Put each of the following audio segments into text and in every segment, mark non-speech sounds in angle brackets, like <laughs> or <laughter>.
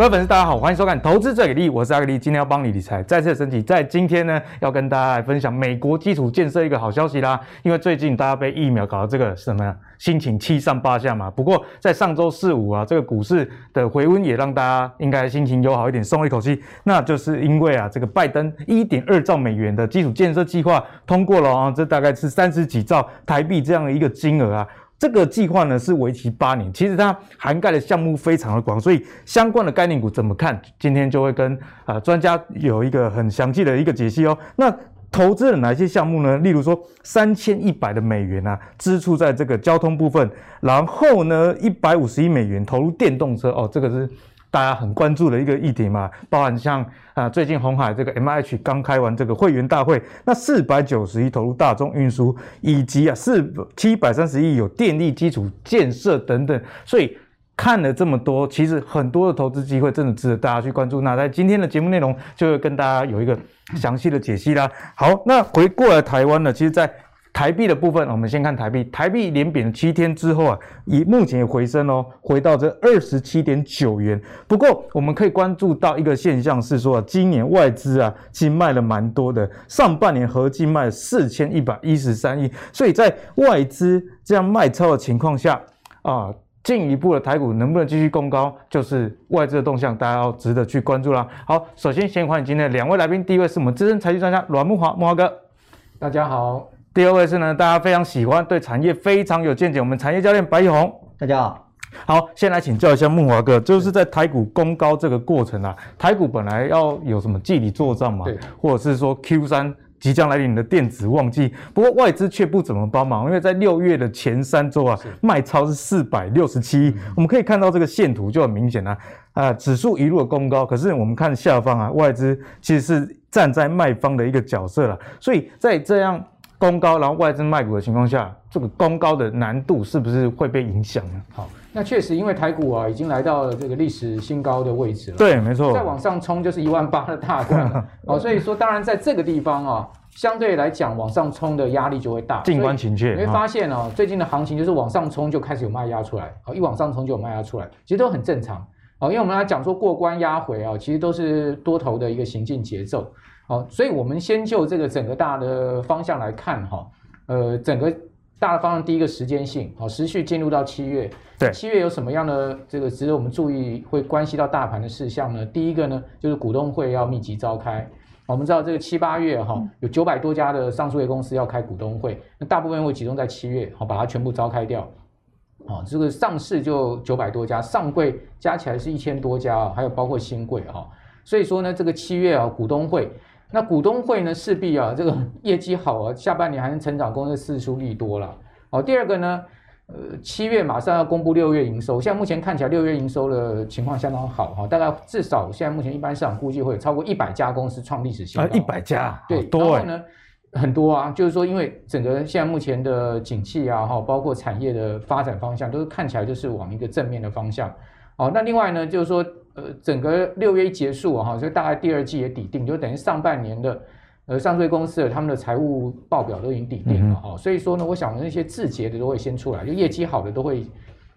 各位粉丝，大家好，欢迎收看《投资最给力》，我是阿格力，今天要帮你理财再次升级。在今天呢，要跟大家来分享美国基础建设一个好消息啦。因为最近大家被疫苗搞得这个什么呀，心情七上八下嘛。不过在上周四五啊，这个股市的回温也让大家应该心情友好一点，松了一口气。那就是因为啊，这个拜登一点二兆美元的基础建设计划通过了啊，这大概是三十几兆台币这样的一个金额啊。这个计划呢是为期八年，其实它涵盖的项目非常的广，所以相关的概念股怎么看？今天就会跟啊、专家有一个很详细的一个解析哦。那投资了哪些项目呢？例如说三千一百的美元啊，支出在这个交通部分，然后呢一百五十亿美元投入电动车哦，这个是。大家很关注的一个议题嘛，包含像啊最近红海这个 MH 刚开完这个会员大会，那四百九十亿投入大众运输，以及啊四七百三十亿有电力基础建设等等，所以看了这么多，其实很多的投资机会真的值得大家去关注。那在今天的节目内容，就会跟大家有一个详细的解析啦。好，那回过来台湾呢，其实，在台币的部分，我们先看台币。台币连贬七天之后啊，以目前也回升哦，回到这二十七点九元。不过，我们可以关注到一个现象是说，今年外资啊，其实卖了蛮多的，上半年合计卖四千一百一十三亿。所以在外资这样卖超的情况下啊，进一步的台股能不能继续攻高，就是外资的动向，大家要值得去关注啦。好，首先先欢迎今天的两位来宾，第一位是我们资深财经专家阮慕驊，慕驊哥，大家好。第二位是呢，大家非常喜欢，对产业非常有见解，我们产业教练白奕弘，大家好。好，先来请教一下木华哥，就是在台股攻高这个过程啊，台股本来要有什么季底作帐嘛，对，或者是说 Q 三即将来临的电子旺季，不过外资却不怎么帮忙，因为在六月的前三周啊，卖超是四百六十七亿，我们可以看到这个线图就很明显啊，啊，指数一路的攻高，可是我们看下方啊，外资其实是站在卖方的一个角色了，所以在这样。攻高，然后外资卖股的情况下，这个攻高的难度是不是会被影响呢？好，那确实，因为台股啊已经来到了这个历史新高的位置了。对，没错。再往上冲就是一万八的大关了。<laughs> 哦，所以说，当然在这个地方啊，相对来讲往上冲的压力就会大。静观情切。你会发现哦，最近的行情就是往上冲就开始有卖压出来，哦，一往上冲就有卖压出来，其实都很正常。哦，因为我们来讲说过关压回啊，其实都是多头的一个行进节奏。好，所以我们先就这个整个大的方向来看哈，呃，整个大的方向第一个时间性，好，持续进入到七月，对，七月有什么样的这个值得我们注意，会关系到大盘的事项呢？第一个呢，就是股东会要密集召开，我们知道这个七八月哈，有九百多家的上市公司要开股东会，那大部分会集中在七月，好，把它全部召开掉，啊，这个上市就九百多家，上柜加起来是一千多家啊，还有包括新柜哈，所以说呢，这个七月啊，股东会。那股东会呢，势必啊，这个 <laughs> 业绩好啊，下半年还能成长，公司四出利多了。好，第二个呢，呃，七月马上要公布六月营收，现在目前看起来六月营收的情况相当好哈，大概至少现在目前一般市场估计会有超过一百家公司创历史新高。一百、啊、家，对，多然后呢，很多啊，就是说，因为整个现在目前的景气啊，哈，包括产业的发展方向，都是看起来就是往一个正面的方向。好，那另外呢，就是说。呃，整个六月一结束啊，哈，所以大概第二季也底定，就等于上半年的呃上市公司的他们的财务报表都已经底定了哈，嗯、所以说呢，我想那些字节的都会先出来，就业绩好的都会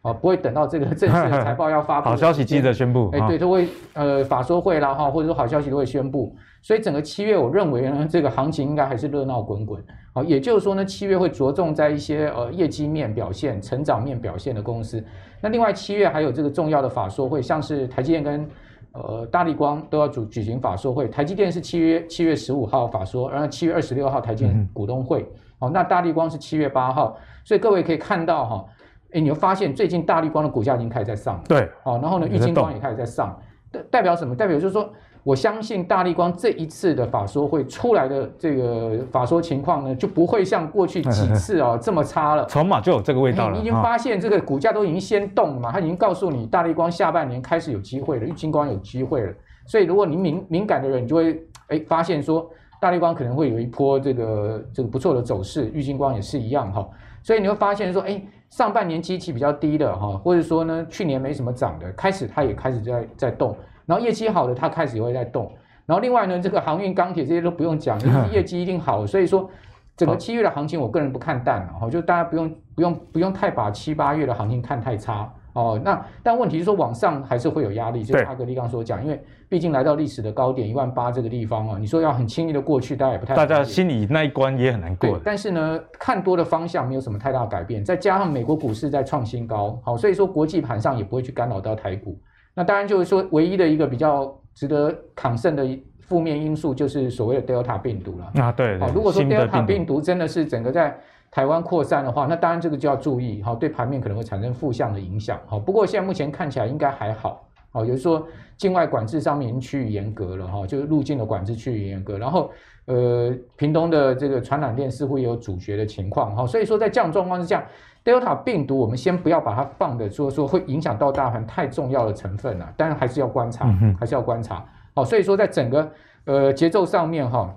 啊，不会等到这个 <laughs> 正式的财报要发布，好消息记得宣布，哎，对，都会呃法说会啦哈，或者说好消息都会宣布，所以整个七月我认为呢，这个行情应该还是热闹滚滚，好，也就是说呢，七月会着重在一些呃业绩面表现、成长面表现的公司。那另外七月还有这个重要的法说会，像是台积电跟呃大立光都要主举行法说会。台积电是七月七月十五号法说，然后七月二十六号台积电股东会。哦，那大立光是七月八号，所以各位可以看到哈，哎，你会发现最近大立光的股价已经开始在上了。对，哦，然后呢，玉晶光也开始在上，代代表什么？代表就是说。我相信大立光这一次的法说会出来的这个法说情况呢，就不会像过去几 <laughs> 次啊这么差了。筹码就有这个味道了。你已经发现这个股价都已经先动了嘛，它已经告诉你大立光下半年开始有机会了，玉金光有机会了。所以如果你敏敏感的人，你就会哎发现说大立光可能会有一波这个这个不错的走势，玉金光也是一样哈。所以你会发现说，哎，上半年基期比较低的哈，或者说呢去年没什么涨的，开始它也开始在在动。然后业绩好的，它开始也会在动。然后另外呢，这个航运、钢铁这些都不用讲，<laughs> 业绩一定好。所以说，整个七月的行情，我个人不看淡哈，就大家不用不用不用太把七八月的行情看太差哦，那但问题是说往上还是会有压力，就是阿格力刚所讲，因为毕竟来到历史的高点一万八这个地方啊，你说要很轻易的过去，大家也不太大家心里那一关也很难过。但是呢，看多的方向没有什么太大改变，再加上美国股市在创新高，好，所以说国际盘上也不会去干扰到台股。那当然就是说，唯一的一个比较值得抗胜的负面因素就是所谓的 Delta 病毒了。啊，对，好，如果说 Delta 病毒。真的是整个在台湾扩散的话，那当然这个就要注意，好，对盘面可能会产生负向的影响，好，不过现在目前看起来应该还好，好，也就是说境外管制上面已经趋于严格了，哈，就是入境的管制趋于严格，然后呃，屏东的这个传染链似乎也有阻绝的情况，哈，所以说在这样状况之下，Delta 病毒我们先不要把它放的说说会影响到大盘太重要的成分啊，当然还是要观察，还是要观察，好，所以说在整个呃节奏上面哈，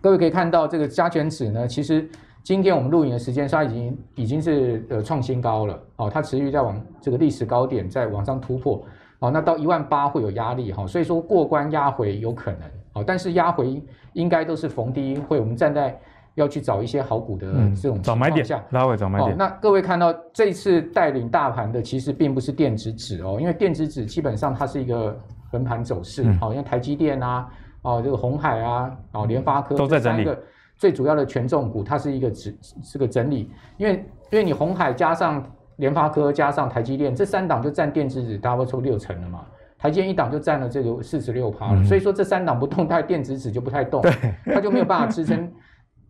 各位可以看到这个加权指呢，其实。今天我们录影的时间，它已经已经是呃创新高了，哦，它持续在往这个历史高点在往上突破，哦，那到一万八会有压力哈，所以说过关压回有可能，哦，但是压回应该都是逢低会，我们站在要去找一些好股的这种找买点，拉回找买点。那各位看到这次带领大盘的其实并不是电子纸哦，因为电子纸基本上它是一个横盘走势，好，像台积电啊，哦，这个鸿海啊，哦，联发科都在整理。最主要的权重股，它是一个指是个整理，因为因为你红海加上联发科加上台积电这三档就占电子纸大概抽六成了嘛，台积电一档就占了这个四十六趴了，嗯、所以说这三档不动，它电子纸就不太动，它就没有办法支撑，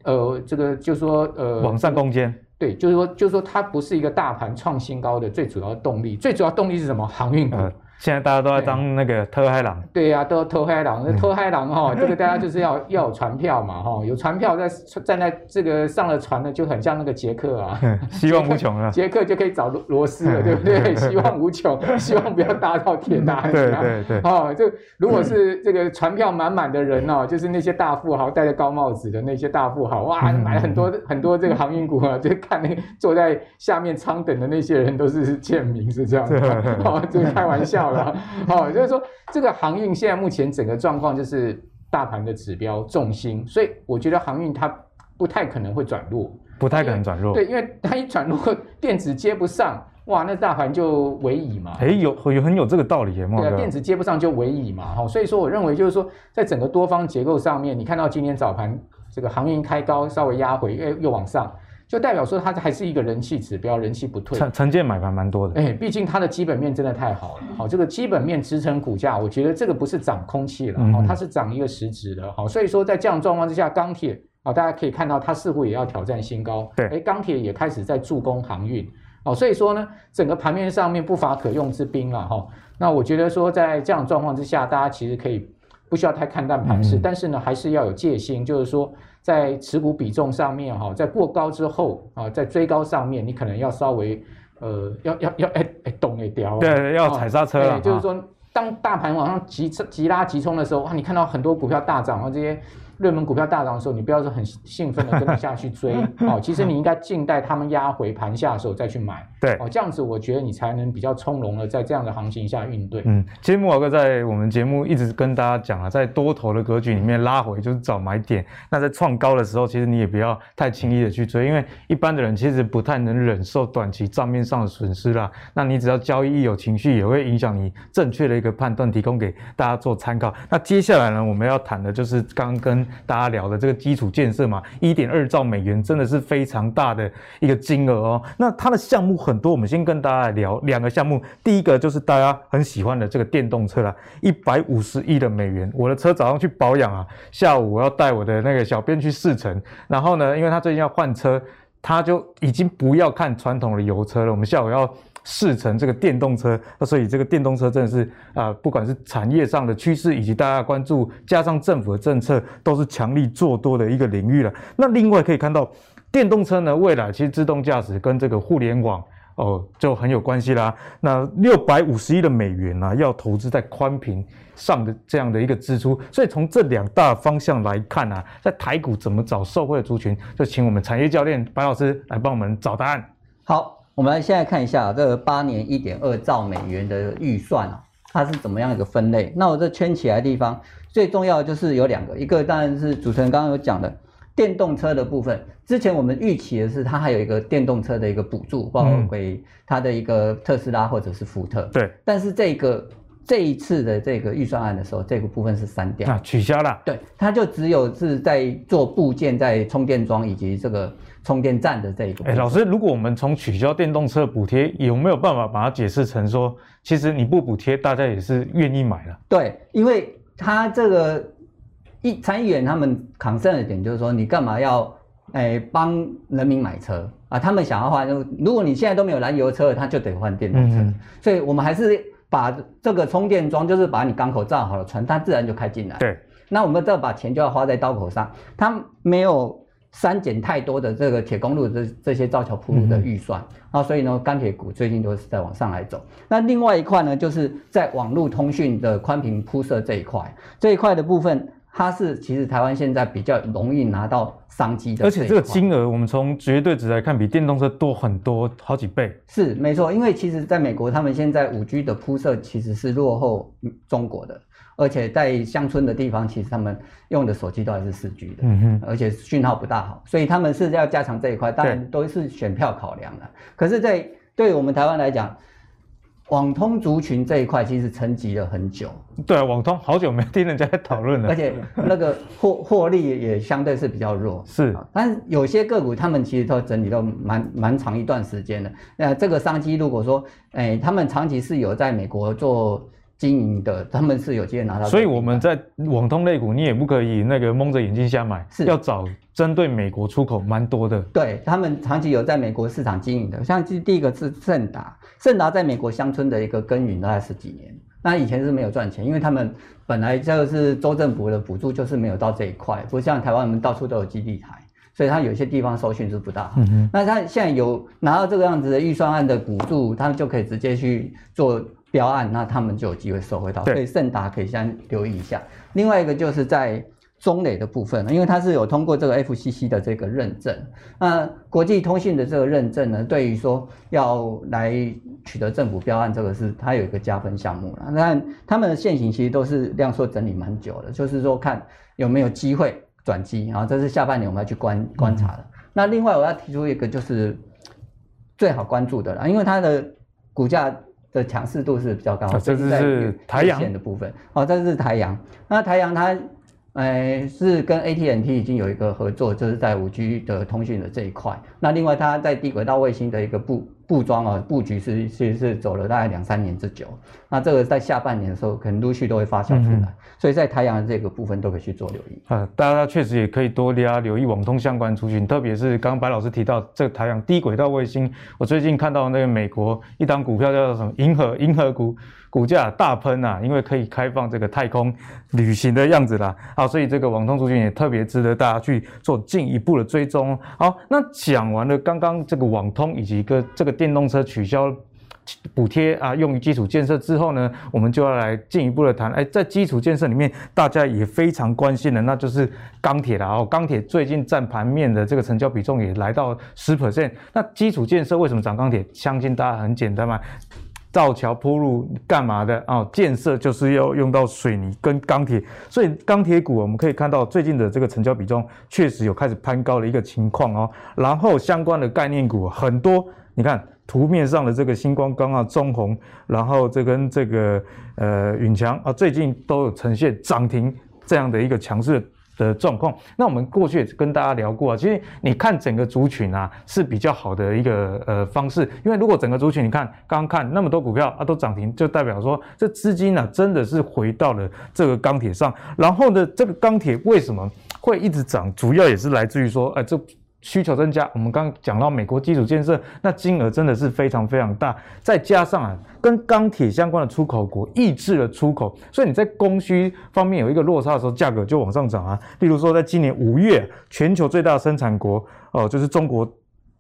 呃，这个就是说呃往上攻坚，对，就是说就是说它不是一个大盘创新高的最主要动力，最主要动力是什么？航运股。呃现在大家都在当那个特嗨狼，对呀、啊，都要特嗨郎。那特嗨郎哈，<laughs> 这个大家就是要要有船票嘛哈，有船票在站在这个上了船呢，就很像那个杰克啊，<laughs> 希望无穷啊，<laughs> 杰克就可以找罗罗斯了，对不对？希望无穷，希望不要搭到铁达尼。对对对。哦，就如果是这个船票满满的人哦，就是那些大富豪戴着高帽子的那些大富豪，哇，买了很多很多这个航运股啊，就看那坐在下面舱等的那些人都是贱民，是这样子。哦，这个开玩笑了，哦。就是说，这个航运现在目前整个状况就是大盘的指标重心，所以我觉得航运它不太可能会转弱，不太可能转弱。对，因为它一转弱，电子接不上，哇，那大盘就尾矣嘛。哎，有有很有这个道理耶，对啊，电子接不上就尾矣嘛。哈，所以说我认为就是说，在整个多方结构上面，你看到今天早盘这个航运开高，稍微压回，又又往上。就代表说它还是一个人气指标，人气不退。成成建买盘蛮多的，哎，毕竟它的基本面真的太好了。好，这个基本面支撑股价，我觉得这个不是涨空气了，好，它是涨一个实质的。好，所以说在这样状况之下，钢铁啊，大家可以看到它似乎也要挑战新高。对，哎，钢铁也开始在助攻航运。哦，所以说呢，整个盘面上面不乏可用之兵了哈。那我觉得说在这样状况之下，大家其实可以不需要太看淡盘势，嗯、但是呢，还是要有戒心，就是说。在持股比重上面哈，在过高之后啊，在追高上面，你可能要稍微呃，要要要哎哎动一掉，对，要踩刹车了。哦、就是说，当大盘往上急急拉急冲的时候，哇，你看到很多股票大涨啊，这些。热门股票大涨的时候，你不要说很兴奋的跟着下去追 <laughs> 哦，其实你应该静待他们压回盘下的时候再去买。对哦，这样子我觉得你才能比较从容的在这样的行情下应对。嗯，其实木老哥在我们节目一直跟大家讲啊，在多头的格局里面拉回就是找买点。那在创高的时候，其实你也不要太轻易的去追，因为一般的人其实不太能忍受短期账面上的损失啦。那你只要交易一有情绪，也会影响你正确的一个判断，提供给大家做参考。那接下来呢，我们要谈的就是刚跟大家聊的这个。基础建设嘛，一点二兆美元真的是非常大的一个金额哦。那它的项目很多，我们先跟大家来聊两个项目。第一个就是大家很喜欢的这个电动车啦，一百五十亿的美元。我的车早上去保养啊，下午我要带我的那个小编去试乘。然后呢，因为他最近要换车，他就已经不要看传统的油车了。我们下午要。试乘这个电动车，那所以这个电动车真的是啊、不管是产业上的趋势，以及大家关注，加上政府的政策，都是强力做多的一个领域了。那另外可以看到，电动车呢，未来其实自动驾驶跟这个互联网哦就很有关系啦。那六百五十亿的美元呢、啊，要投资在宽频上的这样的一个支出，所以从这两大方向来看啊，在台股怎么找受惠的族群，就请我们产业教练白老师来帮我们找答案。好。我们来现在看一下这个八年一点二兆美元的预算啊，它是怎么样一个分类？那我这圈起来的地方最重要的就是有两个，一个当然是主持人刚刚有讲的电动车的部分，之前我们预期的是它还有一个电动车的一个补助，包括给它的一个特斯拉或者是福特。对，但是这个这一次的这个预算案的时候，这个部分是删掉，啊，取消了。对，它就只有是在做部件，在充电桩以及这个充电站的这一个。哎，老师，如果我们从取消电动车补贴，有没有办法把它解释成说，其实你不补贴，大家也是愿意买了？对，因为它这个。一参议员他们抗胜的点就是说，你干嘛要诶帮人民买车啊？他们想要换，如果你现在都没有燃油车，他就得换电动车。嗯、所以我们还是把这个充电桩，就是把你港口造好了，船它自然就开进来。对，那我们这把钱就要花在刀口上，它没有删减太多的这个铁公路这这些造桥铺路的预算、嗯、啊，所以呢，钢铁股最近都是在往上来走。那另外一块呢，就是在网络通讯的宽频铺设这一块，这一块的部分。它是其实台湾现在比较容易拿到商机的，而且这个金额我们从绝对值来看，比电动车多很多，好几倍。是没错，因为其实在美国，他们现在五 G 的铺设其实是落后中国的，而且在乡村的地方，其实他们用的手机都还是四 G 的，嗯哼，而且讯号不大好，所以他们是要加强这一块，当然都是选票考量的。可是，在对我们台湾来讲，网通族群这一块其实沉寂了很久。对啊，网通好久没听人家在讨论了，而且那个获获利也相对是比较弱。是，但是有些个股他们其实都整理都蛮蛮长一段时间的。那这个商机如果说，哎，他们长期是有在美国做。经营的，他们是有机会拿到。所以我们在网通类股，你也不可以那个蒙着眼睛瞎买，是要找针对美国出口蛮多的。对，他们长期有在美国市场经营的，像第第一个是盛达，盛达在美国乡村的一个耕耘大概十几年，那以前是没有赚钱，因为他们本来就是州政府的补助就是没有到这一块，不像台湾我们到处都有基地台，所以他有些地方收讯是不大好。嗯哼，那他现在有拿到这个样子的预算案的补助，他们就可以直接去做。标案，那他们就有机会收回到，所以盛达可以先留意一下。另外一个就是在中磊的部分，因为它是有通过这个 FCC 的这个认证，那国际通信的这个认证呢，对于说要来取得政府标案，这个是它有一个加分项目了。那他们的现行其实都是量缩整理蛮久的，就是说看有没有机会转机，然后这是下半年我们要去观观察的。嗯、那另外我要提出一个就是最好关注的了，因为它的股价。的强势度是比较高，啊、这是台阳的部分。哦，这是台阳。那台阳它，呃，是跟 AT&T 已经有一个合作，就是在五 G 的通讯的这一块。那另外它在低轨道卫星的一个布布装啊布局是其实是走了大概两三年之久。那这个在下半年的时候，可能陆续都会发酵出来。嗯、所以在台阳的这个部分都可以去做留意。啊，大家确实也可以多加留意网通相关族群，特别是刚刚白老师提到这个台阳低轨道卫星。我最近看到那个美国一档股票叫做什么银河银河股，股价大喷啊，因为可以开放这个太空旅行的样子啦。好，所以这个网通族群也特别值得大家去做进一步的追踪。好，那讲完了刚刚这个网通以及一个这个。电动车取消补贴啊，用于基础建设之后呢，我们就要来进一步的谈。哎，在基础建设里面，大家也非常关心的，那就是钢铁了哦。钢铁最近占盘面的这个成交比重也来到十 percent。那基础建设为什么涨钢铁？相信大家很简单嘛，造桥铺路干嘛的啊？建设就是要用到水泥跟钢铁，所以钢铁股我们可以看到最近的这个成交比重确实有开始攀高的一个情况哦。然后相关的概念股很多。你看图面上的这个新光钢啊、中鸿，然后这跟这个呃允强啊，最近都有呈现涨停这样的一个强势的状况。那我们过去也跟大家聊过啊，其实你看整个族群啊是比较好的一个呃方式，因为如果整个族群你看刚刚看那么多股票啊都涨停，就代表说这资金呢、啊、真的是回到了这个钢铁上。然后呢，这个钢铁为什么会一直涨？主要也是来自于说，哎这。需求增加，我们刚刚讲到美国基础建设，那金额真的是非常非常大，再加上啊，跟钢铁相关的出口国抑制了出口，所以你在供需方面有一个落差的时候，价格就往上涨啊。例如说，在今年五月，全球最大的生产国哦、就是中国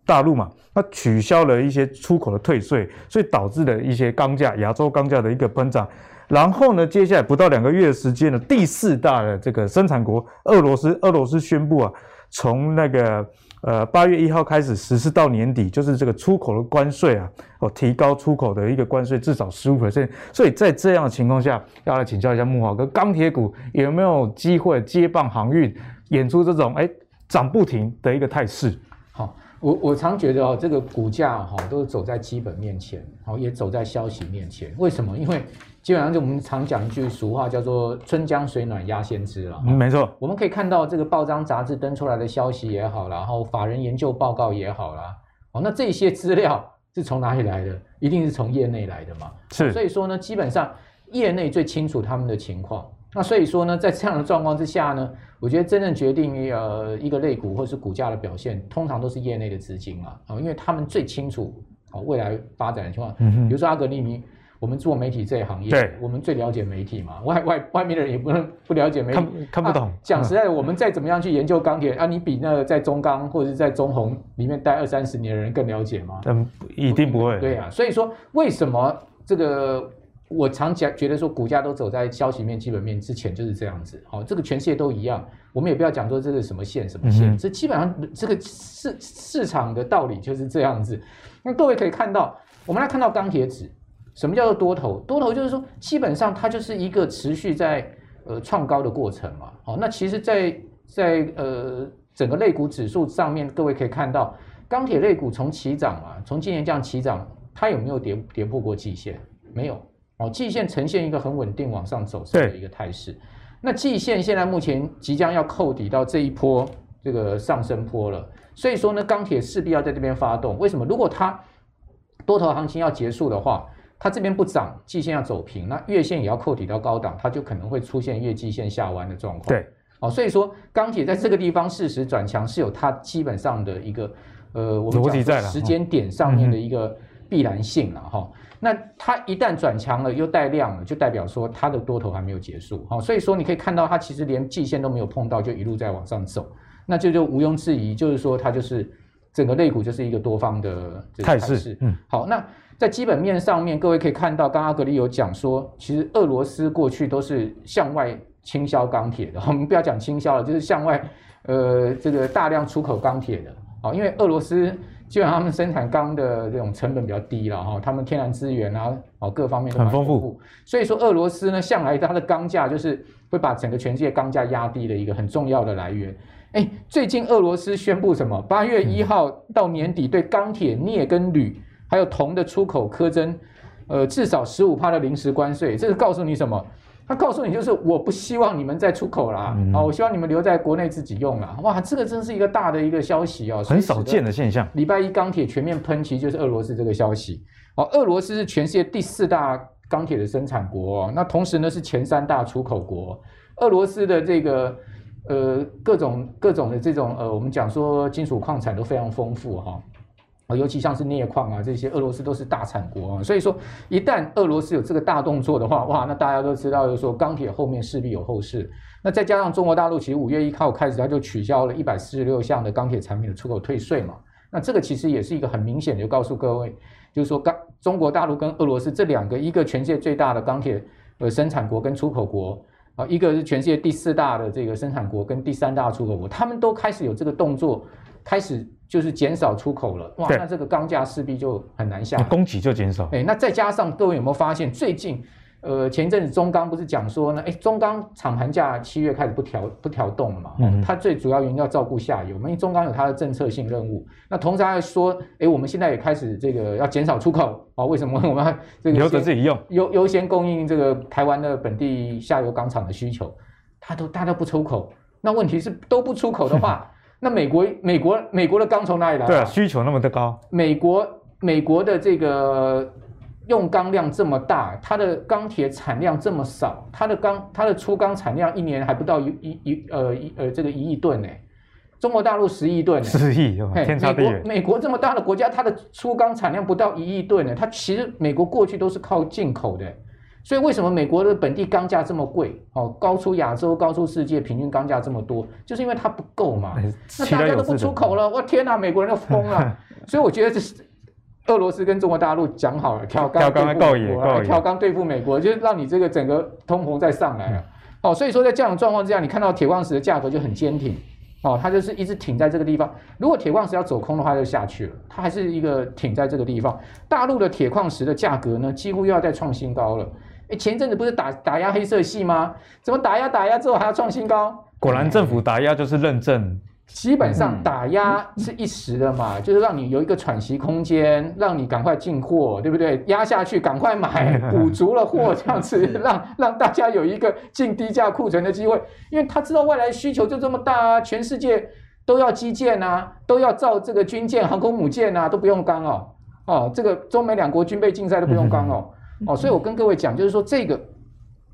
大陆嘛，它取消了一些出口的退税，所以导致了一些钢价、亚洲钢价的一个喷涨。然后呢，接下来不到两个月的时间呢，第四大的这个生产国俄罗斯，俄罗斯宣布啊，从那个。呃，八月一号开始实施到年底，就是这个出口的关税啊，哦，提高出口的一个关税至少十五 percent。所以在这样的情况下，要来请教一下木华哥，钢铁股有没有机会接棒航运，演出这种哎涨不停的一个态势。好，我我常觉得哦，这个股价哈都是走在基本面前，好也走在消息面前。为什么？因为基本上就我们常讲一句俗话，叫做“春江水暖鸭先知”了。嗯，没错。我们可以看到这个报章杂志登出来的消息也好，然后法人研究报告也好啦，哦，那这些资料是从哪里来的？一定是从业内来的嘛。是。所以说呢，基本上业内最清楚他们的情况。那所以说呢，在这样的状况之下呢，我觉得真正决定呃一个类股或是股价的表现，通常都是业内的资金嘛，啊，因为他们最清楚哦未来发展的情况。嗯哼。比如说阿格力你，我们做媒体这一行业，对，我们最了解媒体嘛，外外外面的人也不能不了解媒体，看看不懂。啊、讲实在的，我们再怎么样去研究钢铁啊，你比那个在中钢或者是在中红里面待二三十年的人更了解吗？嗯，一定不会。对啊，所以说为什么这个？我常讲，觉得说股价都走在消息面、基本面之前就是这样子。好，这个全世界都一样。我们也不要讲说这个什么线、什么线，这基本上这个市市场的道理就是这样子。那各位可以看到，我们来看到钢铁指，什么叫做多头？多头就是说，基本上它就是一个持续在呃创高的过程嘛。好，那其实在，在在呃整个类股指数上面，各位可以看到，钢铁类股从起涨啊，从今年这样起涨，它有没有跌跌破过季线？没有。哦，季线呈现一个很稳定往上走升的一个态势。那季线现在目前即将要扣底到这一波这个上升坡了，所以说呢，钢铁势必要在这边发动。为什么？如果它多头行情要结束的话，它这边不涨，季线要走平，那月线也要扣底到高档，它就可能会出现月季线下弯的状况。对，哦，所以说钢铁在这个地方适时转强是有它基本上的一个呃，我们讲时间点上面的一个必然性了哈。那它一旦转强了，又带量了，就代表说它的多头还没有结束，好，所以说你可以看到它其实连季线都没有碰到，就一路在往上走，那这就毋庸置疑，就是说它就是整个肋骨就是一个多方的态势。嗯，好，那在基本面上面，各位可以看到，刚刚阿格里有讲说，其实俄罗斯过去都是向外倾销钢铁的，<laughs> 我们不要讲倾销了，就是向外呃这个大量出口钢铁的，啊，因为俄罗斯。基本上他们生产钢的这种成本比较低了哈，他们天然资源啊，哦各方面都很丰富，所以说俄罗斯呢向来它的钢价就是会把整个全世界钢价压低的一个很重要的来源。哎，最近俄罗斯宣布什么？八月一号到年底对钢铁、镍跟铝还有铜的出口苛征，呃至少十五帕的临时关税，这是告诉你什么？他告诉你，就是我不希望你们再出口啦，嗯、啊，我希望你们留在国内自己用啦。哇，这个真是一个大的一个消息哦，很少见的现象。礼拜一钢铁全面喷，其实就是俄罗斯这个消息。哦，俄罗斯是全世界第四大钢铁的生产国，哦，那同时呢是前三大出口国。俄罗斯的这个呃各种各种的这种呃，我们讲说金属矿产都非常丰富哈。哦尤其像是镍矿啊这些，俄罗斯都是大产国啊，所以说一旦俄罗斯有这个大动作的话，哇，那大家都知道，就是说钢铁后面势必有后市。那再加上中国大陆其实五月一号开始，它就取消了一百四十六项的钢铁产品的出口退税嘛，那这个其实也是一个很明显的，就告诉各位，就是说钢中国大陆跟俄罗斯这两个，一个全世界最大的钢铁呃生产国跟出口国啊，一个是全世界第四大的这个生产国跟第三大出口国，他们都开始有这个动作，开始。就是减少出口了，哇，那这个钢价势必就很难下来，供给就减少。哎，那再加上各位有没有发现，最近，呃，前一阵子中钢不是讲说呢，哎，中钢厂盘价七月开始不调不调动了嘛？嗯，它最主要原因要照顾下游，因为中钢有它的政策性任务。那同时还说，哎，我们现在也开始这个要减少出口啊？为什么 <laughs> 我们要这个留着自己用，优优先供应这个台湾的本地下游钢厂的需求？它都大家都不出口，那问题是都不出口的话。那美国、美国、美国的钢从哪里来？对啊，需求那么的高。美国、美国的这个用钢量这么大，它的钢铁产量这么少，它的钢、它的粗钢产量一年还不到一、一、一呃一呃这个一亿吨呢。中国大陆十亿吨，十亿，天差地远。美国、美国这么大的国家，它的粗钢产量不到一亿吨呢。它其实美国过去都是靠进口的。所以为什么美国的本地钢价这么贵？哦，高出亚洲、高出世界平均钢价这么多，就是因为它不够嘛。那大家都不出口了，我天哪，美国人都疯了。<laughs> 所以我觉得这是俄罗斯跟中国大陆讲好了，挑钢对付美国，挑钢对付美国，就是让你这个整个通膨再上来了。哦，所以说在这样的状况之下，你看到铁矿石的价格就很坚挺。哦，它就是一直挺在这个地方。如果铁矿石要走空的话，就下去了。它还是一个挺在这个地方。大陆的铁矿石的价格呢，几乎又要再创新高了。哎，前阵子不是打打压黑色系吗？怎么打压打压之后还要创新高？果然政府打压就是认证。基本上打压是一时的嘛，嗯、就是让你有一个喘息空间，让你赶快进货，对不对？压下去赶快买，<laughs> 补足了货，这样子让让大家有一个进低价库存的机会，因为他知道外来需求就这么大啊，全世界都要基建啊，都要造这个军舰、航空母舰啊，都不用钢哦，哦，这个中美两国军备竞赛都不用钢哦，哦，所以我跟各位讲，就是说这个。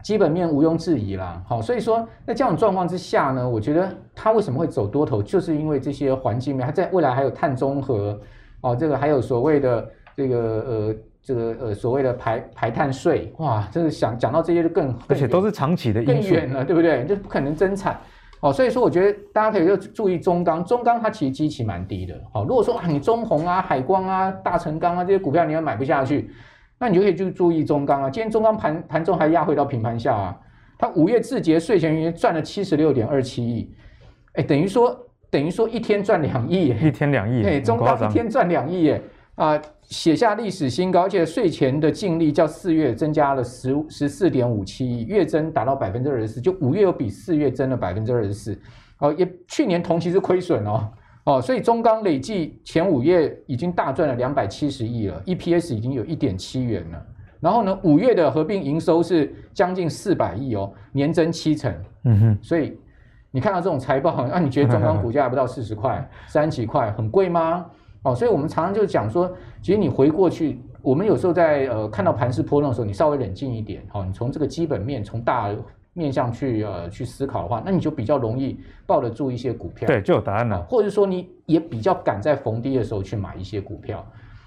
基本面毋庸置疑啦，好，所以说在这样状况之下呢，我觉得它为什么会走多头，就是因为这些环境面，它在未来还有碳中和，哦，这个还有所谓的这个呃这个呃所谓的排排碳税，哇，这个想讲到这些就更，而且都是长期的更远了，对不对？就不可能增产，哦，所以说我觉得大家可以就注意中钢，中钢它其实基期蛮低的，好，如果说啊你中红啊、海光啊、大成钢啊这些股票你要买不下去。那你就可以去注意中钢啊，今天中钢盘盘中还压回到平盘下啊，它五月自节税前盈余赚了七十六点二七亿，哎，等于说等于说一天赚两亿，一天两亿，对，中钢一天赚两亿，哎，啊，写下历史新高，而且税前的净利较四月增加了十十四点五七亿，月增达到百分之二十四，就五月又比四月增了百分之二十四，哦，也去年同期是亏损哦。哦，所以中钢累计前五月已经大赚了两百七十亿了，EPS 已经有一点七元了。然后呢，五月的合并营收是将近四百亿哦，年增七成。嗯哼，所以你看到这种财报，那、<laughs> 啊、你觉得中钢股价还不到四十块，<laughs> 三几块很贵吗？哦，所以我们常常就讲说，其实你回过去，我们有时候在呃看到盘势波动的时候，你稍微冷静一点，好、哦，你从这个基本面，从大。面向去呃去思考的话，那你就比较容易抱得住一些股票，对，就有答案了。或者说你也比较敢在逢低的时候去买一些股票，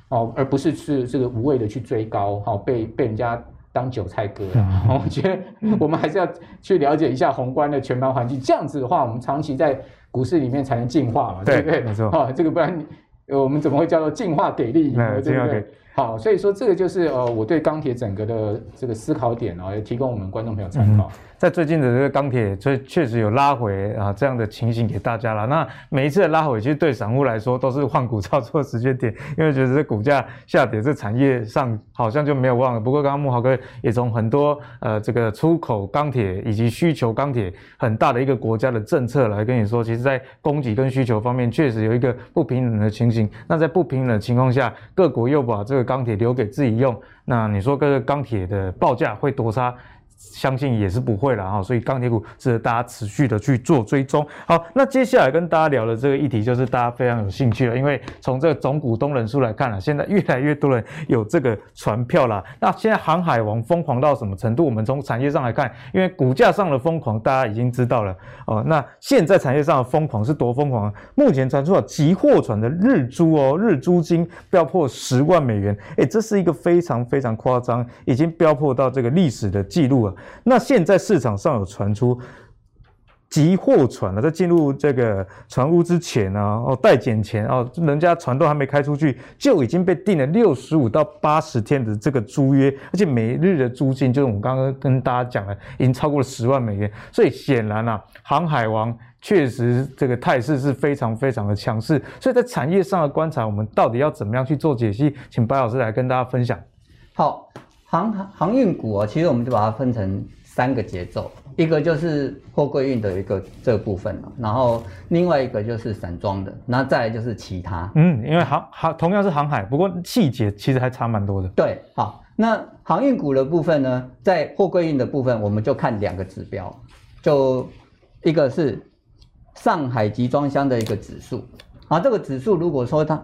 哦，而不是是这个无谓的去追高，哈、哦，被被人家当韭菜割。我觉得我们还是要去了解一下宏观的全盘环境，这样子的话，我们长期在股市里面才能进化嘛，对，对不对？没错，啊、哦，这个不然我们怎么会叫做进化给力？对不对？好，所以说这个就是呃我对钢铁整个的这个思考点啊，也提供我们观众朋友参考。嗯在最近的这个钢铁，确确实有拉回啊这样的情形给大家了。那每一次的拉回，其实对散户来说都是换股操作时间点，因为觉得这股价下跌，这产业上好像就没有望了。不过刚刚慕豪哥也从很多呃这个出口钢铁以及需求钢铁很大的一个国家的政策来跟你说，其实在供给跟需求方面确实有一个不平等的情形。那在不平等的情况下，各国又把这个钢铁留给自己用，那你说这个钢铁的报价会多差？相信也是不会了哈，所以钢铁股值得大家持续的去做追踪。好，那接下来跟大家聊的这个议题就是大家非常有兴趣了，因为从这个总股东人数来看啊，现在越来越多人有这个船票了。那现在航海王疯狂到什么程度？我们从产业上来看，因为股价上的疯狂大家已经知道了哦。那现在产业上的疯狂是多疯狂？目前传出了集货船的日租哦，日租金飙破十万美元，诶，这是一个非常非常夸张，已经飙破到这个历史的记录那现在市场上有传出，集货船了，在进入这个船坞之前呢，哦，待检前哦，人家船都还没开出去，就已经被订了六十五到八十天的这个租约，而且每日的租金，就是我们刚刚跟大家讲了，已经超过了十万美元。所以显然啊，航海王确实这个态势是非常非常的强势。所以在产业上的观察，我们到底要怎么样去做解析？请白老师来跟大家分享。好。航航运股啊，其实我们就把它分成三个节奏，一个就是货柜运的一个这个部分，然后另外一个就是散装的，然后再来就是其他。嗯，因为航航同样是航海，不过细节其实还差蛮多的。对，好，那航运股的部分呢，在货柜运的部分，我们就看两个指标，就一个是上海集装箱的一个指数，啊，这个指数如果说它。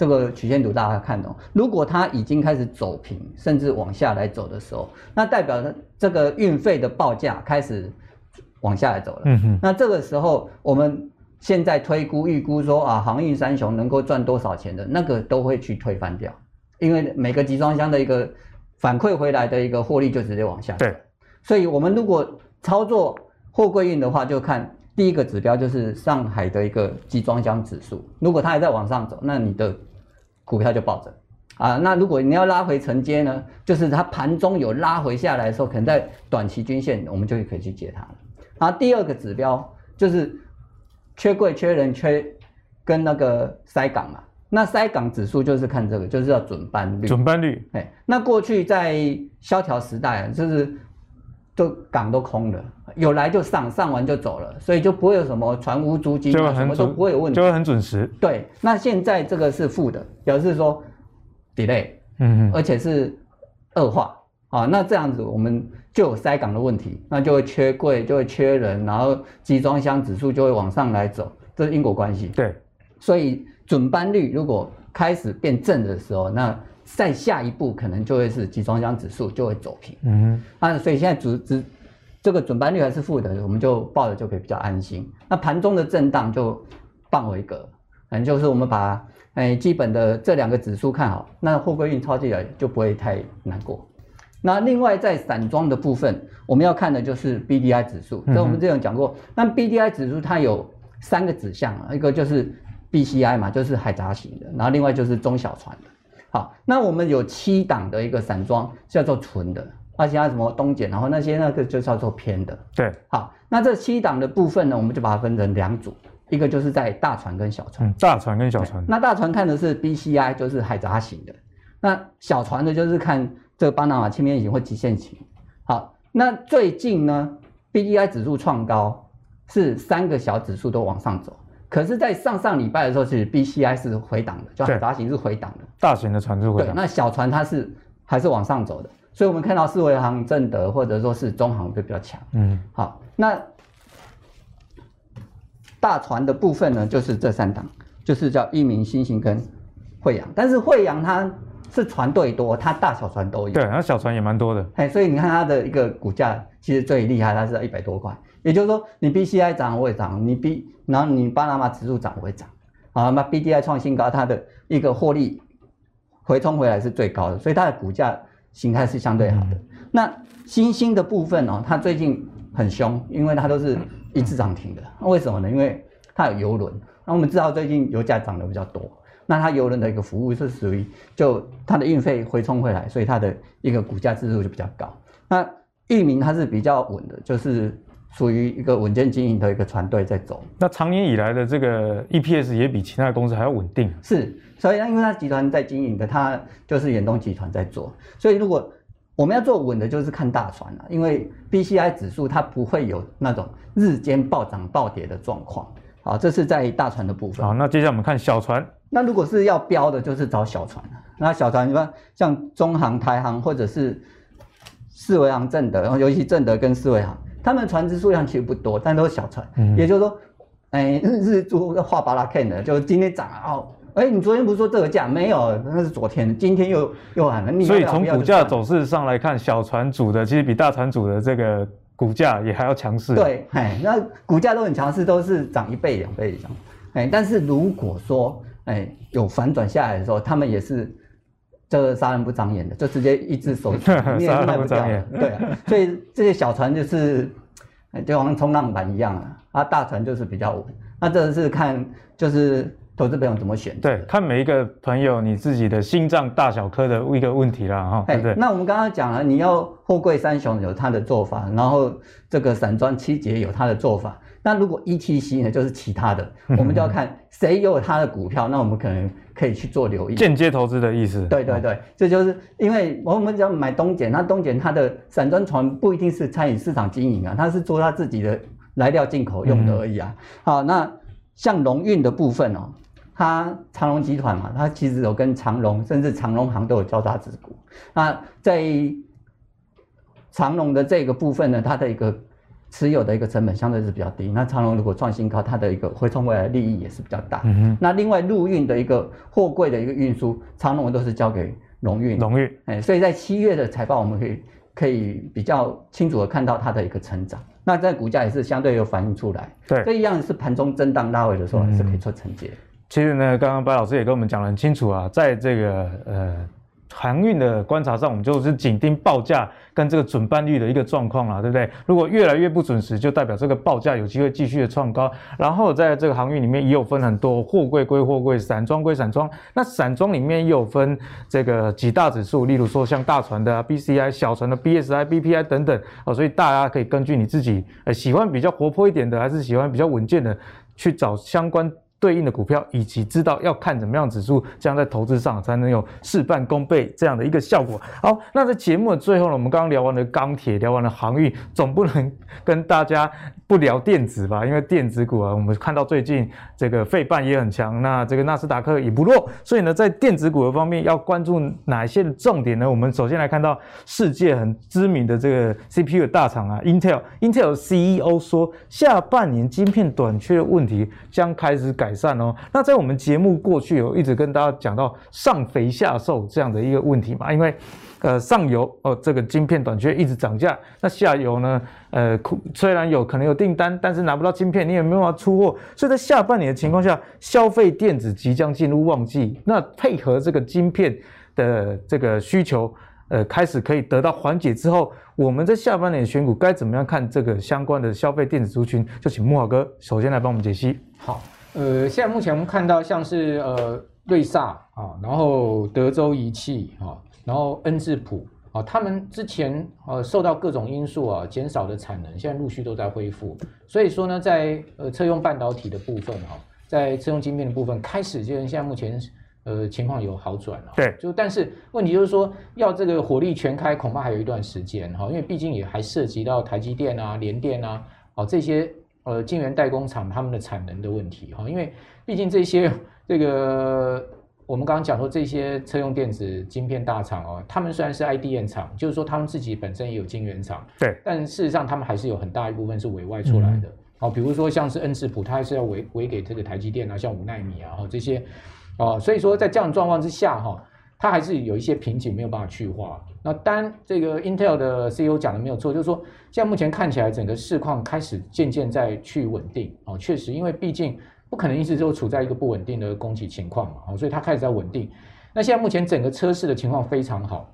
这个曲线图大家看懂，如果它已经开始走平，甚至往下来走的时候，那代表着这个运费的报价开始往下来走了。嗯哼。那这个时候，我们现在推估、预估说啊，航运三雄能够赚多少钱的，那个都会去推翻掉，因为每个集装箱的一个反馈回来的一个获利就直接往下。对。所以，我们如果操作货柜运的话，就看。第一个指标就是上海的一个集装箱指数，如果它还在往上走，那你的股票就暴涨啊。那如果你要拉回承接呢，就是它盘中有拉回下来的时候，可能在短期均线，我们就可以去接它了。啊，第二个指标就是缺柜、缺人、缺跟那个塞港嘛。那塞港指数就是看这个，就是要准班率。准班率，哎，那过去在萧条时代就是。都港都空了，有来就上，上完就走了，所以就不会有什么船无足迹，什么都不会有问题，就会很准时。对，那现在这个是负的，表示说 delay，嗯嗯，而且是恶化啊，那这样子我们就有塞港的问题，那就会缺柜，就会缺人，然后集装箱指数就会往上来走，这是因果关系。对，所以准班率如果开始变正的时候，那再下一步可能就会是集装箱指数就会走平，嗯，啊所以现在只只这个准班率还是负的，我们就抱着就可以比较安心。那盘中的震荡就放为个，反正就是我们把哎基本的这两个指数看好，那货柜运超起来就不会太难过。那另外在散装的部分，我们要看的就是 BDI 指数，这我们之前讲过，那 BDI 指数它有三个指向啊，一个就是 BCI 嘛，就是海杂型的，然后另外就是中小船的。好，那我们有七档的一个散装叫做纯的，而且它什么东碱，然后那些那个就叫做偏的。对，好，那这七档的部分呢，我们就把它分成两组，一个就是在大船跟小船。嗯，大船跟小船。那大船看的是 BCI，就是海杂型的。那小船的就是看这个巴拿马轻便型或极限型。好，那最近呢，BDI 指数创高，是三个小指数都往上走。可是，在上上礼拜的时候，其实 BCI 是回档的，就海杂型是回档的，大型的船是回档。对，那小船它是还是往上走的，所以我们看到四维航、正德或者说是中航就比较强。嗯，好，那大船的部分呢，就是这三档，就是叫一鸣、新兴跟惠阳。但是惠阳它是船队多，它大小船都有。对，它小船也蛮多的。哎，所以你看它的一个股价，其实最厉害，它是在一百多块。也就是说，你 BCI 涨我也涨，你 B 然后你巴拿马指数涨我也涨，啊，那 BDI 创新高，它的一个获利回冲回来是最高的，所以它的股价形态是相对好的。嗯、那新兴的部分哦，它最近很凶，因为它都是一次涨停的。那为什么呢？因为它有邮轮。那我们知道最近油价涨得比较多，那它邮轮的一个服务是属于就它的运费回冲回来，所以它的一个股价指数就比较高。那域名它是比较稳的，就是。属于一个稳健经营的一个船队在走，那长年以来的这个 EPS 也比其他的公司还要稳定。是，所以呢，因为它集团在经营的，它就是远东集团在做，所以如果我们要做稳的，就是看大船了，因为 BCI 指数它不会有那种日间暴涨暴跌的状况。好，这是在大船的部分。好，那接下来我们看小船。那如果是要标的，就是找小船。那小船，你看像中航、台航或者是四维航、正德，然后尤其正德跟四维航。他们船只数量其实不多，但都是小船。嗯，也就是说，哎，日日租画巴拉 K 的，就今天涨了哦。哎，你昨天不是说这个价没有？那是昨天，今天又又喊了。所以从股价走势上来看，小船主的其实比大船主的这个股价也还要强势。对，哎，那股价都很强势，都是涨一倍两倍以上。哎，但是如果说哎有反转下来的时候，他们也是。这个杀人不长眼的，就直接一只手你也 <laughs> 卖不掉。对啊，所以这些小船就是，就好像冲浪板一样啊，啊，大船就是比较稳。那这是看就是投资朋友怎么选。对，看每一个朋友你自己的心脏大小颗的一个问题啦，哈，对不对？那我们刚刚讲了，你要货柜三雄有他的做法，然后这个散装七节有他的做法。那如果 ETC 呢，就是其他的，我们就要看谁有他的股票，那我们可能可以去做留意。间接投资的意思。对对对，这就是因为我们只要买东碱，那东碱它的散装船不一定是参与市场经营啊，它是做它自己的来料进口用的而已啊。好，那像龙运的部分哦，它长荣集团嘛，它其实有跟长荣甚至长荣行都有交叉持股。那在长荣的这个部分呢，它的一个。持有的一个成本相对是比较低，那长荣如果创新高，它的一个回冲回来的利益也是比较大。那另外陆运的一个货柜的一个运输，长荣都是交给龙运。龙运，哎，所以在七月的财报，我们可以可以比较清楚的看到它的一个成长。那在股价也是相对有反映出来。对，这一样是盘中震荡拉回的时候，还是可以做承接。其实呢，刚刚白老师也跟我们讲得很清楚啊，在这个呃。航运的观察上，我们就是紧盯报价跟这个准班率的一个状况啦，对不对？如果越来越不准时，就代表这个报价有机会继续的创高。然后在这个航运里面也有分很多货柜归货柜，散装归散装。那散装里面也有分这个几大指数，例如说像大船的、啊、BCI，小船的 BSI、BPI 等等哦。所以大家可以根据你自己呃喜欢比较活泼一点的，还是喜欢比较稳健的，去找相关。对应的股票，以及知道要看怎么样指数，这样在投资上才能有事半功倍这样的一个效果。好，那在节目的最后呢，我们刚刚聊完了钢铁，聊完了航运，总不能跟大家不聊电子吧？因为电子股啊，我们看到最近这个费半也很强，那这个纳斯达克也不弱，所以呢，在电子股的方面要关注哪一些重点呢？我们首先来看到世界很知名的这个 CPU 大厂啊，Intel，Intel CEO 说，下半年晶片短缺的问题将开始。改善哦，那在我们节目过去有一直跟大家讲到上肥下瘦这样的一个问题嘛，因为呃上游哦这个晶片短缺一直涨价，那下游呢呃虽然有可能有订单，但是拿不到晶片，你也没办法出货，所以在下半年的情况下，消费电子即将进入旺季，那配合这个晶片的这个需求呃开始可以得到缓解之后，我们在下半年选股该怎么样看这个相关的消费电子族群？就请慕驊哥首先来帮我们解析。好。呃，现在目前我们看到像是呃瑞萨啊，然后德州仪器啊，然后恩智浦啊，他们之前呃受到各种因素啊减少的产能，现在陆续都在恢复。所以说呢，在呃车用半导体的部分哈，在车用晶片的部分开始，就是现在目前呃情况有好转了。对，就但是问题就是说，要这个火力全开，恐怕还有一段时间哈，因为毕竟也还涉及到台积电啊、联电啊，哦这些。呃，晶圆代工厂他们的产能的问题哈，因为毕竟这些这个我们刚刚讲说这些车用电子晶片大厂哦，他们虽然是 IDM 厂，就是说他们自己本身也有晶圆厂，对，但事实上他们还是有很大一部分是委外出来的。好、嗯，比如说像是恩智浦，它还是要委委给这个台积电啊，像五纳米啊，哈这些，哦，所以说在这样的状况之下哈。它还是有一些瓶颈没有办法去化。那当这个 Intel 的 CEO 讲的没有错，就是说现在目前看起来整个市况开始渐渐在去稳定哦，确实，因为毕竟不可能一直就处在一个不稳定的供给情况嘛，哦，所以它开始在稳定。那现在目前整个车市的情况非常好，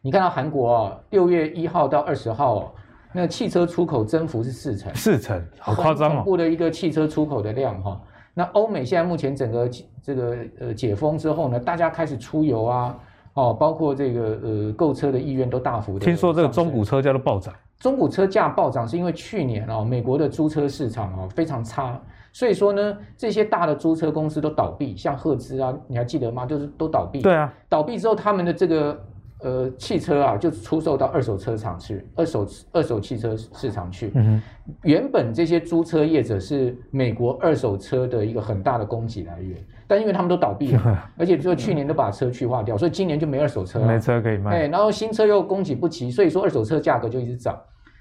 你看到韩国啊，六月一号到二十号，那汽车出口增幅是四成，四成，好夸张哦，恐怖的一个汽车出口的量哈。那欧美现在目前整个这个呃解封之后呢，大家开始出游啊，哦，包括这个呃购车的意愿都大幅的。听说这个中古车价都暴涨。中古车价暴涨是因为去年哦，美国的租车市场哦非常差，所以说呢，这些大的租车公司都倒闭，像赫兹啊，你还记得吗？就是都倒闭。对啊，倒闭之后他们的这个。呃，汽车啊，就出售到二手车厂去，二手二手汽车市场去。嗯哼，原本这些租车业者是美国二手车的一个很大的供给来源，但因为他们都倒闭了，而且就去年都把车去化掉，所以今年就没二手车了，没车可以卖。哎，然后新车又供给不齐，所以说二手车价格就一直涨。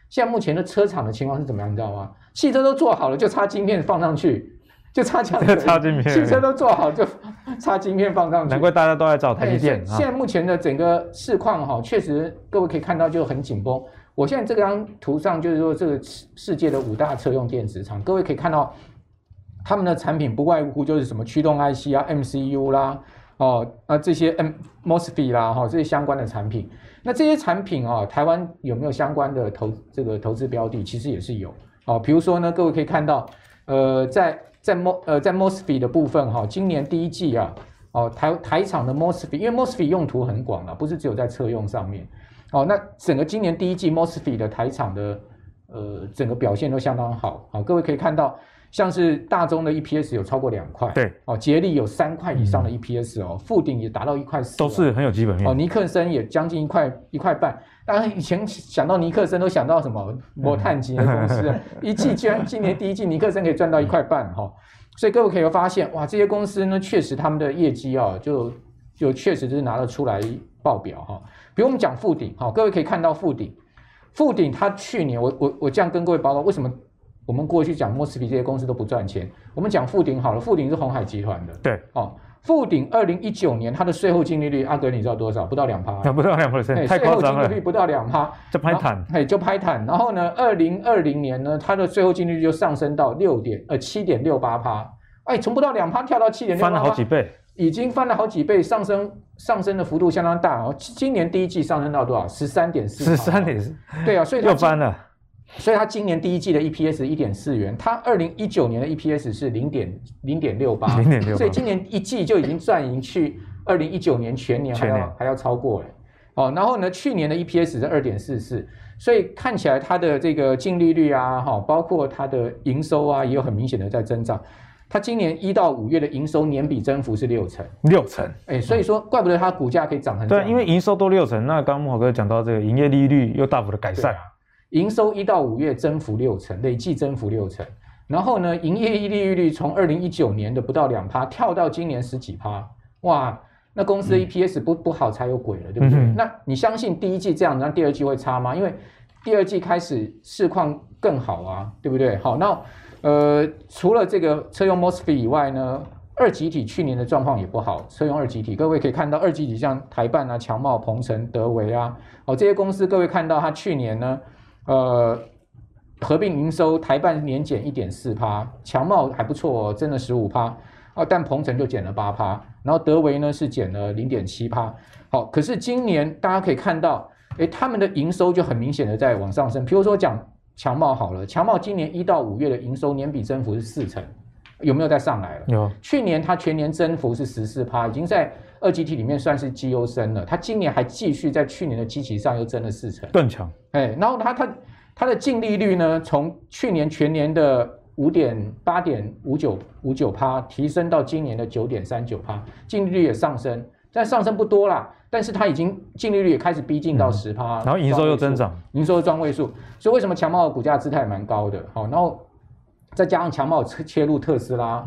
现在目前的车厂的情况是怎么样？你知道吗？汽车都做好了，就差晶片放上去。就差这样插晶片，汽车都做好就差晶片放上去。难怪大家都在找台积电。现在目前的整个市况哈，确实各位可以看到就很紧绷。我现在这张图上就是说这个世界的五大车用电子厂，各位可以看到他们的产品不外乎就是什么驱动 IC 啊、MCU 啦，哦啊这些 M MOSFET 啦哈这些相关的产品。那这些产品啊，台湾有没有相关的投这个投资标的？其实也是有哦。比如说呢，各位可以看到，呃，在在 Mo 呃在 MOSFET 的部分哈，今年第一季啊，哦台台厂的 MOSFET，因为 MOSFET 用途很广了，不是只有在车用上面，哦那整个今年第一季 MOSFET 的台厂的呃整个表现都相当好，好各位可以看到。像是大中的 EPS 有超过两块，对哦，杰力有三块以上的 EPS 哦，富鼎也达到一块四，都是很有基本面哦。尼克森也将近一块一块半，当然以前想到尼克森都想到什么摩碳级的公司，<laughs> 一季居然今年第一季尼克森可以赚到一块半哈，所以各位可以发现哇，这些公司呢确实他们的业绩啊就就确实就是拿得出来报表哈。比如我们讲富鼎，好，各位可以看到富鼎，富鼎它去年我我我这样跟各位报告为什么？我们过去讲 MOSFET 这些公司都不赚钱，我们讲富鼎好了，富鼎是鸿海集团的。对，哦，富鼎二零一九年它的税后净利率，阿格你知道多少？不到两趴。不到两趴，太夸张了。税后净利率不到两趴，<laughs> 就拍坦。嘿，就拍坦。然后呢，二零二零年呢，它的税后净利率就上升到六点呃七点六八趴，哎，从不到两趴跳到七点六八，翻了好几倍，已经翻了好几倍，上升上升的幅度相当大哦。今年第一季上升到多少？十三点四。十三点四。对啊，所以它又翻了。所以它今年第一季的 EPS 一点四元，它二零一九年的 EPS 是零点零点六八，零点六八，所以今年一季就已经赚赢去二零一九年全年还要年还要超过了哦，然后呢，去年的 EPS 是二点四四，所以看起来它的这个净利率啊，哈，包括它的营收啊，也有很明显的在增长。它今年一到五月的营收年比增幅是六成，六成，哎，所以说怪不得它股价可以涨成这样。对，因为营收都六成，那刚刚慕郝哥讲到这个营业利率又大幅的改善，营收一到五月增幅六成，累计增幅六成，然后呢，营业利率率从二零一九年的不到两趴跳到今年十几趴，哇，那公司的 EPS 不、嗯、不好才有鬼了，对不对？嗯、那你相信第一季这样，那第二季会差吗？因为第二季开始市况更好啊，对不对？好，那呃，除了这个车用 MOSFET 以外呢，二极体去年的状况也不好。车用二极体，各位可以看到二极体像台办啊、强茂、鹏程、德维啊，哦这些公司，各位看到它去年呢，呃，合并营收台办年减一点四趴，强茂还不错哦，增了十五趴，啊，但鹏程就减了八趴，然后德维呢是减了零点七趴。好，可是今年大家可以看到。诶，他们的营收就很明显的在往上升。比如说讲强茂好了，强茂今年一到五月的营收年比增幅是四成，有没有再上来了？有。去年它全年增幅是十四趴，已经在二级体里面算是绩优生了。它今年还继续在去年的基期上又增了四成，更强。哎，然后它它它的净利率呢，从去年全年的五点八点五九五九趴提升到今年的九点三九趴，净利率也上升。但上升不多啦，但是它已经净利率也开始逼近到十趴，然后营收又增长，营收双位数，所以为什么强茂的股价姿态蛮高的？好，然后再加上强茂切入特斯拉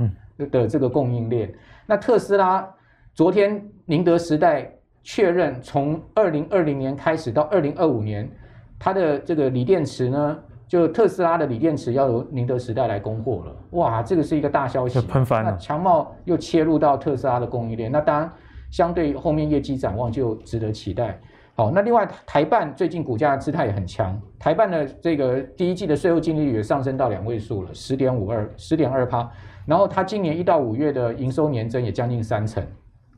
的这个供应链，那特斯拉昨天宁德时代确认，从二零二零年开始到二零二五年，它的这个锂电池呢，就特斯拉的锂电池要由宁德时代来供货了，哇，这个是一个大消息，喷翻了。那强茂又切入到特斯拉的供应链，那当然。相对后面业绩展望就值得期待。好，那另外台办最近股价姿态也很强，台办的这个第一季的税后净利率也上升到两位数了，十点五二，十点二趴。然后它今年一到五月的营收年增也将近三成。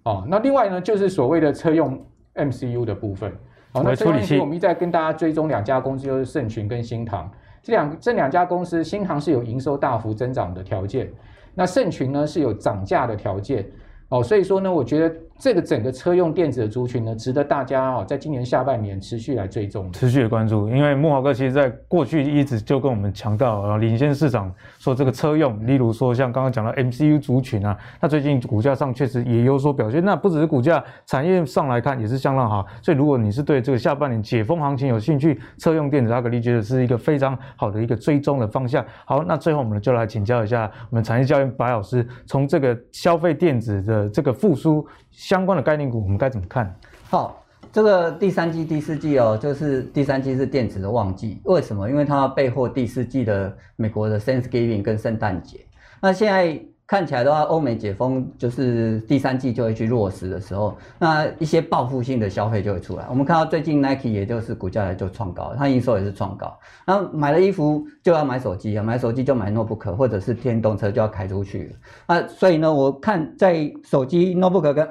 哦，那另外呢，就是所谓的车用 MCU 的部分。好，那车用 MCU 我们一再跟大家追踪两家公司，就是盛群跟新唐。这两这两家公司，新唐是有营收大幅增长的条件，那盛群呢是有涨价的条件。哦，所以说呢，我觉得这个整个车用电子的族群呢，值得大家哦，在今年下半年持续来追踪，持续的关注。因为慕郝哥其实在过去一直就跟我们强调，呃，领先市场说这个车用，例如说像刚刚讲的 MCU 族群啊，那最近股价上确实也有所表现。那不只是股价，产业上来看也是相当好。所以如果你是对这个下半年解封行情有兴趣，车用电子阿格力觉得是一个非常好的一个追踪的方向。好，那最后我们就来请教一下我们产业教练白老师，从这个消费电子的。这个复苏相关的概念股，我们该怎么看？好，这个第三季、第四季哦，就是第三季是电子的旺季，为什么？因为它要备货第四季的美国的 Thanksgiving 跟圣诞节。那现在。看起来的话，欧美解封就是第三季就会去落实的时候，那一些报复性的消费就会出来。我们看到最近 Nike 也就是股价就创高，它营收也是创高。然后买了衣服就要买手机啊，买手机就买 notebook 或者是电动车就要开出去。那所以呢，我看在手机 notebook 跟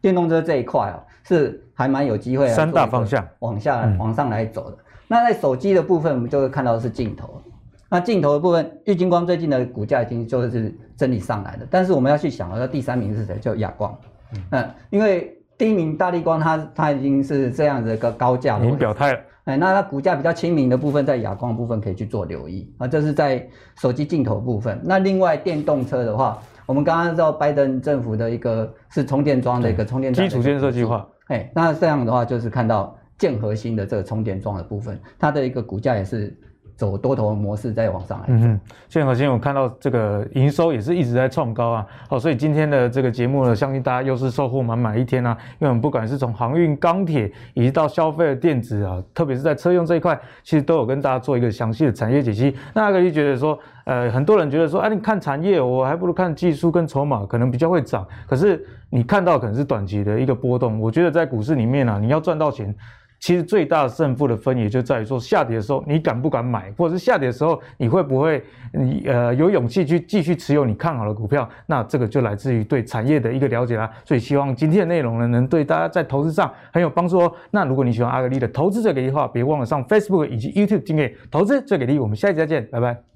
电动车这一块哦，是还蛮有机会三大方向往下往上来走的。那在手机的部分，我们就会看到是镜头。那镜头的部分，玉金光最近的股价已经就是整理上来了，但是我们要去想，那第三名是谁？叫亚光，嗯，因为第一名大力光它，它它已经是这样子一个高价了，您表态了，哎，那它股价比较亲民的部分，在亚光的部分可以去做留意啊，这是在手机镜头部分。那另外电动车的话，我们刚刚知道拜登政府的一个是充电桩的一个充电基础建设计划，哎，那这样的话就是看到建核心的这个充电桩的部分，它的一个股价也是。走多头模式再往上来。嗯哼，现在核心我看到这个营收也是一直在创高啊。好，所以今天的这个节目呢，相信大家又是收获满满一天啊。因为我们不管是从航运、钢铁，以及到消费的电子啊，特别是在车用这一块，其实都有跟大家做一个详细的产业解析。那阿格力觉得说，呃，很多人觉得说，哎、你看产业，我还不如看技术跟筹码，可能比较会涨。可是你看到可能是短期的一个波动。我觉得在股市里面啊，你要赚到钱。其实最大的胜负的分野就在于说，下跌的时候你敢不敢买，或者是下跌的时候你会不会你呃有勇气去继续持有你看好的股票？那这个就来自于对产业的一个了解啦。所以希望今天的内容呢，能对大家在投资上很有帮助哦。那如果你喜欢阿格力的投资最给力的话，别忘了上 Facebook 以及 YouTube 订阅投资最给力。我们下一集再见，拜拜。